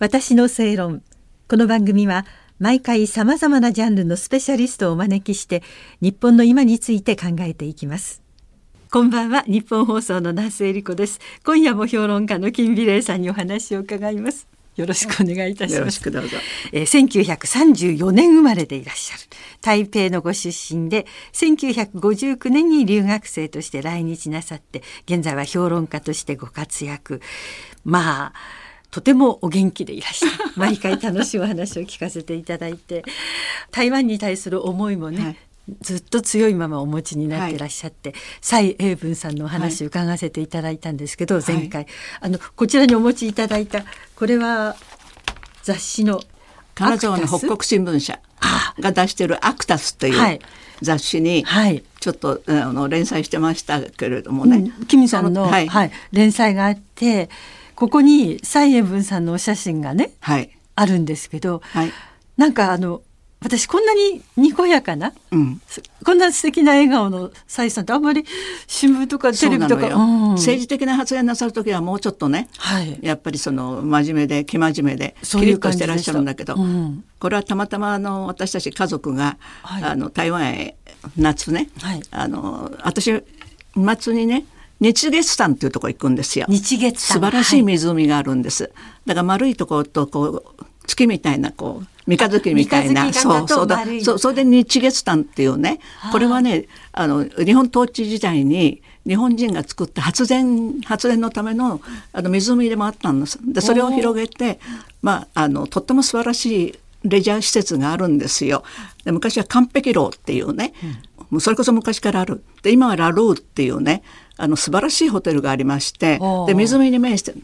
私の正論この番組は毎回さまざまなジャンルのスペシャリストをお招きして日本の今について考えていきますこんばんは日本放送の那須恵理子です今夜も評論家の金美玲さんにお話を伺いますよろしくお願いいたします。よろしくどうぞ。えー、1934年生まれでいらっしゃる。台北のご出身で、1959年に留学生として来日なさって、現在は評論家としてご活躍。まあ、とてもお元気でいらっしゃる 毎回楽しいお話を聞かせていただいて。台湾に対する思いもね、はい、ずっと強いままお持ちになってらっしゃって、はい、蔡英文さんのお話を伺わせていただいたんですけど、はい、前回。あのこちらにお持ちいただいたこれは雑誌の金沢の北国新聞社が出してるアクタスという雑誌にちょっとあの連載してましたけれどもね。うん、キミさんの、はい、はい、連載があってここに蔡英文さんのお写真がね、はい、あるんですけど、はい、なんかあの私こんなににこやかな、うん、こんな素敵な笑顔の蔡さんってあんまり新聞とかテレビとか、うん、政治的な発言なさる時はもうちょっとね、はい、やっぱりその真面目で生真面目でキリッとしてらっしゃるんだけど、うん、これはたまたまあの私たち家族が、はい、あの台湾へ夏ね、はい、あの私末にね日月山っていうとこ行くんですよ。日月素晴らしい湖があるんです。はい、だから丸いところとこう月みたいなこう三日月みたいな。そうそうだ。そうそれで日月潭っていうね。これはねあの日本統治時代に日本人が作った発電発電のためのあの湖でもあったんです。でそれを広げてまああのとっても素晴らしいレジャー施設があるんですよ。で昔は完璧楼っていうね、うん、それこそ昔からある。で今はラルーっていうねあの素晴らしいホテルがありましてで湖に面してる。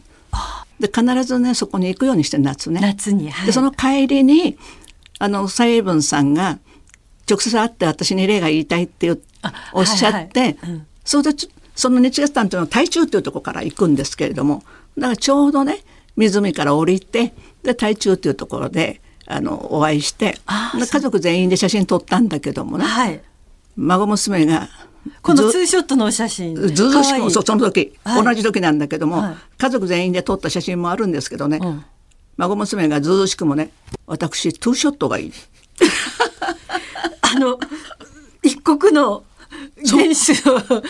で必ずねそこに行くようにして夏ね。夏に、はい、でその帰りにあの蔡英文さんが直接会って私に例が言いたいっておっしゃって、はいはい。うん、それでその日月潭というのは台中というところから行くんですけれどもだからちょうどね湖から降りてで台中というところであのお会いして家族全員で写真撮ったんだけどもね、はい、孫娘がこのツーショットの写真。ずずしくそその時、はい、同じ時なんだけども、はい、家族全員で撮った写真もあるんですけどね、うん、孫娘がずうしくもね私ツーショットがいい。あの一国の元首の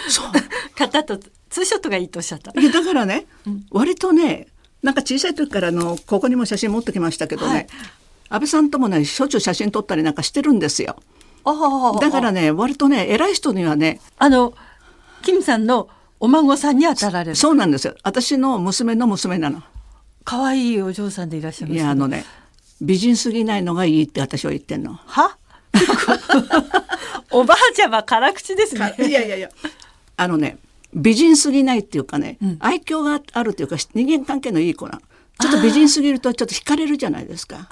方とツーショットがいいとおっしゃった。いやだからね、うん、割とねなんか小さい時からのここにも写真持ってきましたけどね、はい、安倍さんともねしょっちゅう写真撮ったりなんかしてるんですよ。だからね割とね偉い人にはねあのキムさんのお孫さんに当たられる。そうなんですよ。私の娘の娘なの。可愛いお嬢さんでいらっしゃいます、いやあのね美人すぎないのがいいって私は言ってんの。は？おばあちゃま辛口ですね。いやいやいや。あのね美人すぎないっていうかね、うん、愛嬌があるっていうか人間関係のいい子な。ちょっと美人すぎるとちょっと惹かれるじゃないですか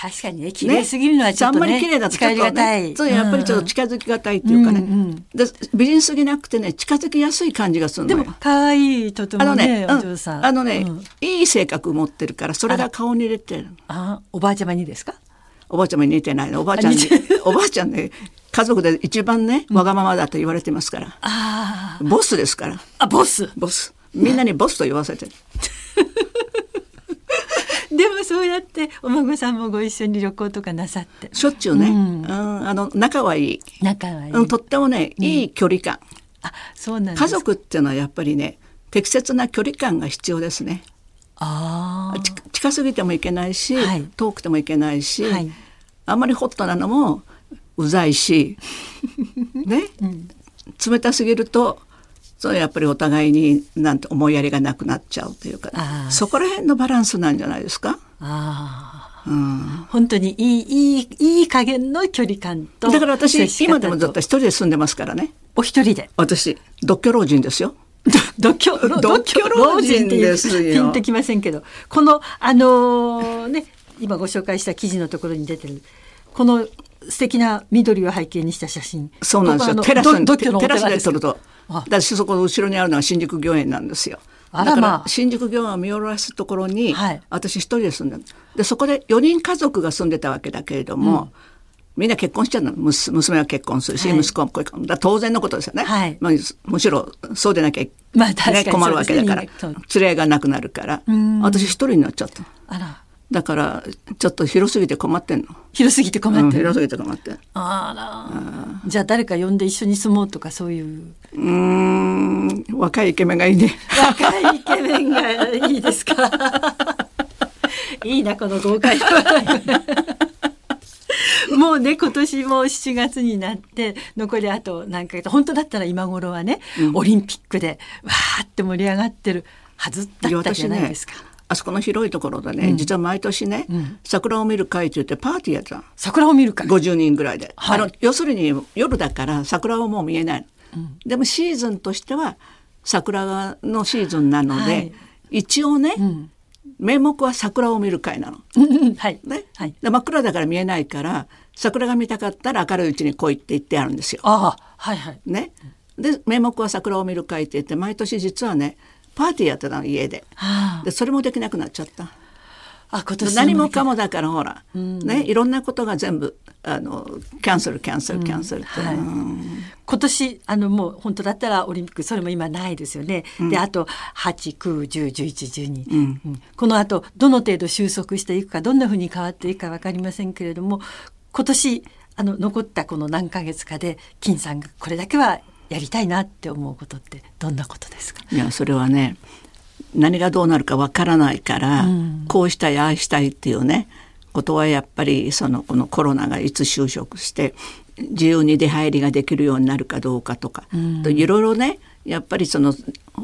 確かにね綺麗すぎるのはちょっと、ねね、あんまり綺麗だとちょっとねそうやっぱりちょっと近づきがたいっていうかね、うんうん、で美人すぎなくてね近づきやすい感じがするのよ。でも可愛いとてもねあのね、うん、あのね、うん、いい性格持ってるからそれが顔に出てるあおばあちゃまにですか？おばあちゃまに似てないの。おばあちゃんに おばあちゃんね家族で一番ねわがままだと言われてますから、あボスですから。あボス。ボス。みんなにボスと言わせてる でもそうやってお孫さんもご一緒に旅行とかなさって。しょっちゅうね、うん、あの仲はいい。仲はいい、とってもねいい距離感、あそうなん家族っていうのはやっぱりね適切な距離感が必要ですね。あ近すぎてもいけないし、はい、遠くてもいけないし、はい、あんまりホットなのもうざいし ね、うん、冷たすぎるとそれやっぱりお互いになんて思いやりがなくなっちゃうというか。そこら辺のバランスなんじゃないですか？あうん、本当にいいいいいい加減の距離感とだから私今でもずっと一人で住んでますからね。お一人で？私独居老人ですよ。独居独居老人ですよ。ピンときませんけど。このあのー、ね今ご紹介した記事のところに出てるこの素敵な緑を背景にした写真。そうなんですよ。テラスで撮ると私そこの後ろにあるのは新宿御苑なんですよ。だから新宿御苑を見下ろすところに、はい、私一人で住んででそこで4人家族が住んでたわけだけれども、うん、みんな結婚しちゃうの。娘は結婚するし、はい、息子も結婚だ当然のことですよね、はい、まあ、むしろそうでなきゃ、まあ、ね、困るわけだから、連れがなくなるから。私一人になっちゃった。あらだからちょっと広すぎて困ってんの。広すぎて困ってる。うん広すぎて困ってん。あら。じゃあ誰か呼んで一緒に住もうとかそういう。うーん若いイケメンがいいね。若いイケメンがいいですか。いいなこの豪快もうね今年も7月になって残りあと何ヶ月本当だったら今頃はね、オリンピックでわーって盛り上がってるはずだったじゃないですか。あそこの広いところでね、実は毎年ね、桜を見る会って言ってパーティーやってたの桜を見る会。50人ぐらいで、はい。あの要するに夜だから桜はもう見えない。の、でもシーズンとしては桜のシーズンなので、はい。一応ね、ん。名目は桜を見る会なの。うん。はい、ね。はい。で真っ暗だから見えないから桜が見たかったら明るいうちに来いって言ってあるんですよ。ああ。はいはい。ね、で名目は桜を見る会って言って毎年実はねパーティーやってたの家で。あでそれもできなくなっちゃった。あ今年何もかもだからほら、ね、いろんなことが全部あのキャンセルキャンセルキャンセルって、はい。うん。今年あのもう本当だったらオリンピックそれも今ないですよね。であと8、9、10、11、12、うん。うん。この後どの程度収束していくかどんなふうに変わっていくか分かりませんけれども今年あの残ったこの何ヶ月かで金さんがこれだけはやりたいなって思うことってどんなことですか？いやそれはね何がどうなるかわからないから、うん。こうしたいああしたいっていうねことはやっぱりそのこのコロナがいつ収束して自由に出入りができるようになるかどうかとか、うん。といろいろねやっぱりその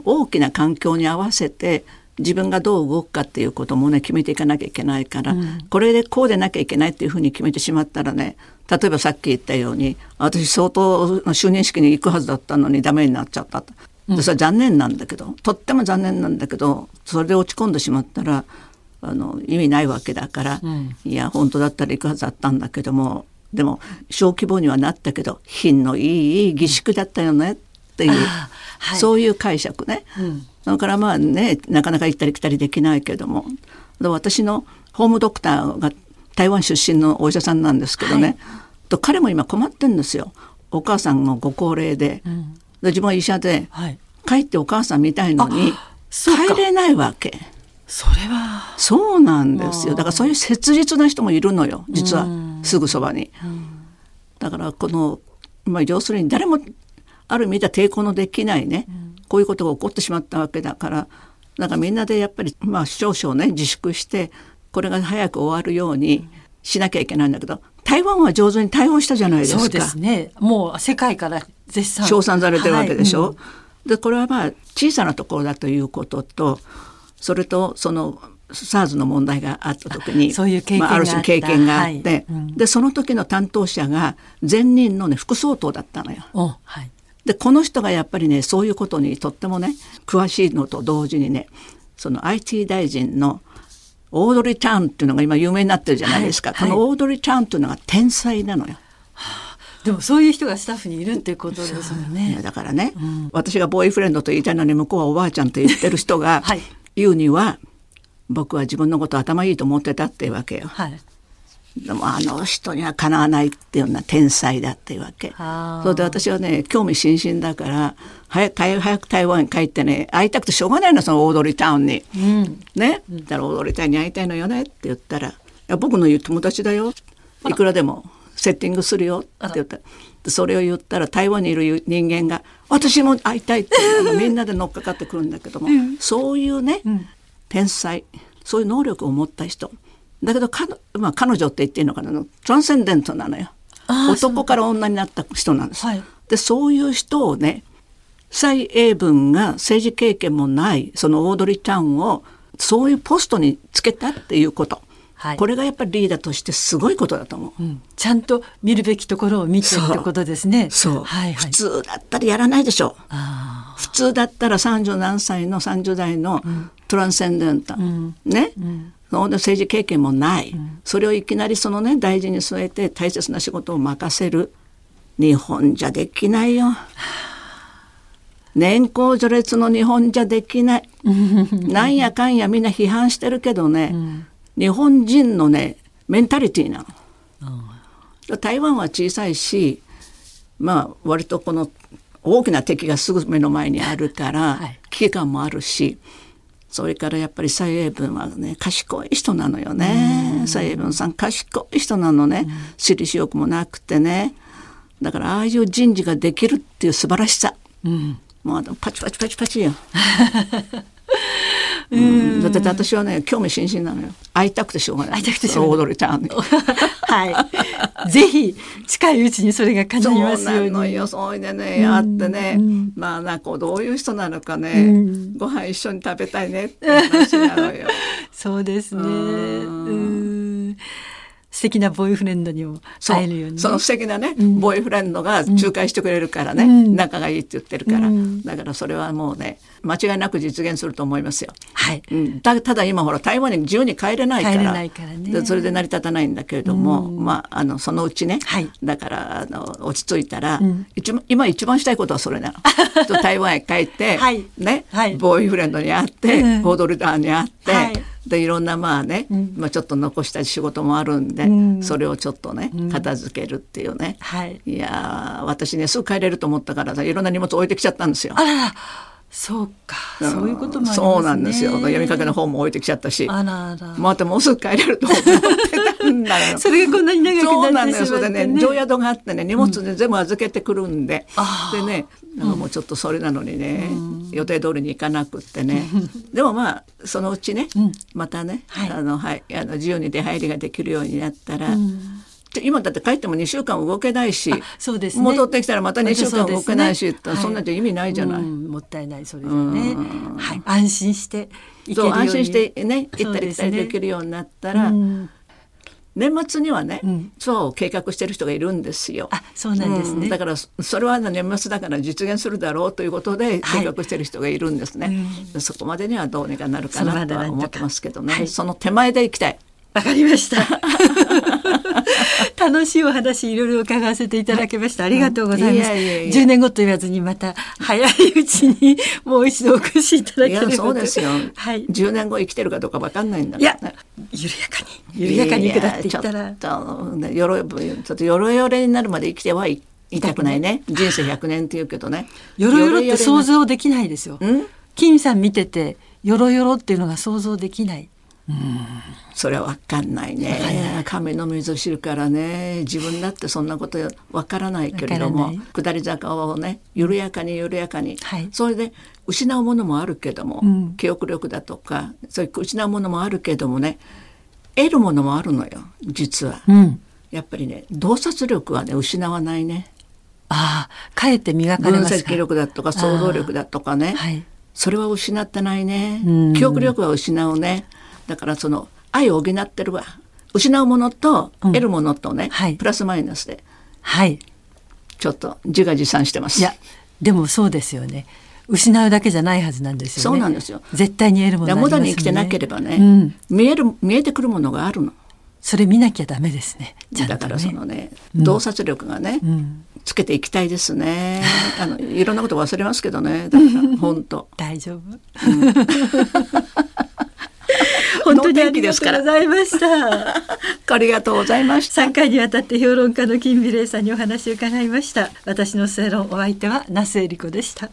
大きな環境に合わせて自分がどう動くかっていうこともね決めていかなきゃいけないから、うん。これでこうでなきゃいけないっていうふうに決めてしまったらね例えばさっき言ったように私相当の就任式に行くはずだったのにダメになっちゃったと。でそれは残念なんだけどとっても残念なんだけどそれで落ち込んでしまったらあの意味ないわけだから、うんいや本当だったら行くはずだったんだけどもでも小規模にはなったけど品のいい儀式だったよねっていう、はいそういう解釈ね。うんだからまあねなかなか行ったり来たりできないけどもで私のホームドクターが台湾出身のお医者さんなんですけどね、はい。と彼も今困ってんですよ。お母さんのご高齢で,、ん。で自分は医者ではい。帰ってお母さん見たいのに帰れないわけ。それは。そうなんですよ。だからそういう切実な人もいるのよ。実はうん。すぐそばに。だからこの、まあ、要するに誰もある意味では抵抗のできないね、こういうことが起こってしまったわけだから。だからみんなでやっぱり、まあ、少々ね自粛してこれが早く終わるようにしなきゃいけないんだけど台湾は上手に対応したじゃないですか。そうですね。もう世界から絶賛。称賛されてるわけでしょ。はい。うん。でこれはまあ小さなところだということとそれとその SARS の問題があった時にそういう経験まあ、あるがあった種経験があって、はい。うん。でその時の担当者が前任のね副総統だったのよ。おはい。でこの人がやっぱりねそういうことにとってもね詳しいのと同時にねその IT 大臣のオードリー・タウンっていうのが今有名になってるじゃないですか、はいこのオードリー・タウンっていうのが天才なのよ。でもそういう人がスタッフにいるっていうことですもんいやね。だからね、私がボーイフレンドと言いたいのに向こうはおばあちゃんと言ってる人がはい言うには、僕は自分のこと頭いいと思ってたっていうわけよ。はい。でもあの人にはかなわないっていうような天才だっていうわけ。それで私はね興味津々だから早く早く台湾に帰ってね会いたくてしょうがないのそのオードリータウンに。うん。ね、だからオードリータウンに会いたいのよねって言ったら「いや僕の言う友達だよ。いくらでもセッティングするよ」って言った。でそれを言ったら台湾にいる人間が「私も会いたい」ってみんなで乗っかかってくるんだけども、そういうね、ん。天才そういう能力を持った人だけどか、まあ、彼女って言っていいのかな？トランセンデントなのよ。男から女になった人なんです。はい。でそういう人をね蔡英文が政治経験もないそのオードリー・タウンをそういうポストにつけたっていうこと、はい。これがやっぱりリーダーとしてすごいことだと思う。うん。ちゃんと見るべきところを見てそう。ってことですね。そう、はいはい。普。通だったらやらないでしょ。あ普通だったら30何歳の30代のトランセンデンタ、ん。ね、ん。その政治経験もない、それをいきなりそのね大事に据えて大切な仕事を任せる日本じゃできないよ。年功序列の日本じゃできない。なんやかんやみんな批判してるけどね、日本人のねメンタリティーなの。台湾は小さいしまあ割とこの大きな敵がすぐ目の前にあるから、はい危機感もあるしそれからやっぱり蔡英文はね賢い人なのよね。蔡英文さん賢い人なのね。私利私欲もなくてね。だからああいう人事ができるっていう素晴らしさ、うん、もうパチパチパチパチよ。うん、だって私はね興味津々なのよ。会いたくてしょうがない。会いたくてしょうがない。はい。ぜひ近いうちにそれが叶いますように。そうよ。そうでね会ってね、うん、まあなんかどういう人なのかね、うん、ご飯一緒に食べたいねって話なのよ。そうですね。うん。素敵なボーイフレンドにも会えるように、ね、その素敵なね、うん、ボーイフレンドが仲介してくれるからね、うん、仲がいいって言ってるから、うん、だからそれはもうね間違いなく実現すると思いますよ。はい。うん、たただ今ほら台湾に自由に帰れないから、からね、それで成り立たないんだけれども、まああのそのうちね、はい、だからあの落ち着いたら、一番今一番したいことはそれなの。台湾へ帰って、はい、ね、はい、ボーイフレンドに会って、うん、ボードルダーに会って。はいでいろんなまあね、うん、まあ、ちょっと残した仕事もあるんで、うん、それをちょっとね片付けるっていうね、はい、いや私ねすぐ帰れると思ったからいろんな荷物置いてきちゃったんですよ。あららそうか、うん、そういうことも、ね、そうなんですよ。読みかけの本も置いてきちゃったし。あらあら。またもうすぐ帰れると思ってたんだよ。それがこんなに長くなってね、そうなんですよ。ね常宿があってね荷物で全部預けてくるんで、うん、でねなんかもうちょっとそれなのにね、うん、予定通りに行かなくってね。でもまあそのうちね、またね、はい、あのはいあの自由に出入りができるようになったら、今だって帰っても2週間動けないしそうです、ね、戻ってきたらまた2週間動けないし、ね、そんなじゃ意味ないじゃない、もったいない。それでね、はい、安心してそう安心してね行ったり来たりできるようになったら、年末にはね、うん、そう計画してる人がいるんですよ。あ、そうなんですね。うん、だからそれは年末だから実現するだろうということで計画してる人がいるんですね。はい、そこまでにはどうにかなるかなとは思ってますけどね。はい、その手前で行きたい。わかりました。楽しいお話いろいろ伺わせていただきました。ありがとうございます。10年後と言わずにまた早いうちにもう一度お越しいただければそうですよ。はい。10年後生きてるかどうかわかんないんだ。いや、緩やかに緩やかに下っていったら。ちょっとよろちょっとよろよれになるまで生きてはい痛くないね。人生100年って言うけどね。よろよろって想像できないですよ。金さん見ててよろよろっていうのが想像できない。それは分かんないね。亀の水知るからね。自分だってそんなこと分からないけれども下り坂をね緩やかに緩やかに、はい、それで失うものもあるけども、うん、記憶力だとかそういう失うものもあるけどもね得るものもあるのよ実は、うん、やっぱりね洞察力はね失わないね。ああかえって磨かれます分析力だとか想像力だとかね、はい、それは失ってないね。記憶力は失うねだからその愛を補ってるわ。失うものと得るものとね、うんはい、プラスマイナスで。はい。ちょっと自画自賛してます。いやでもそうですよね。失うだけじゃないはずなんですよね。そうなんですよ。絶対に得るものありますね。無駄に生きてなければね、うん、見える見えてくるものがあるの。それ見なきゃダメですね、ね、だからそのね洞察力がね、うん、つけていきたいですね。あのいろんなこと忘れますけどね。だから本当。大丈夫、うん 本当にありがとうございました。ありがとうございました。3回にわたって評論家の金美玲さんにお話を伺いました。私の正論お相手は那須恵理子でした。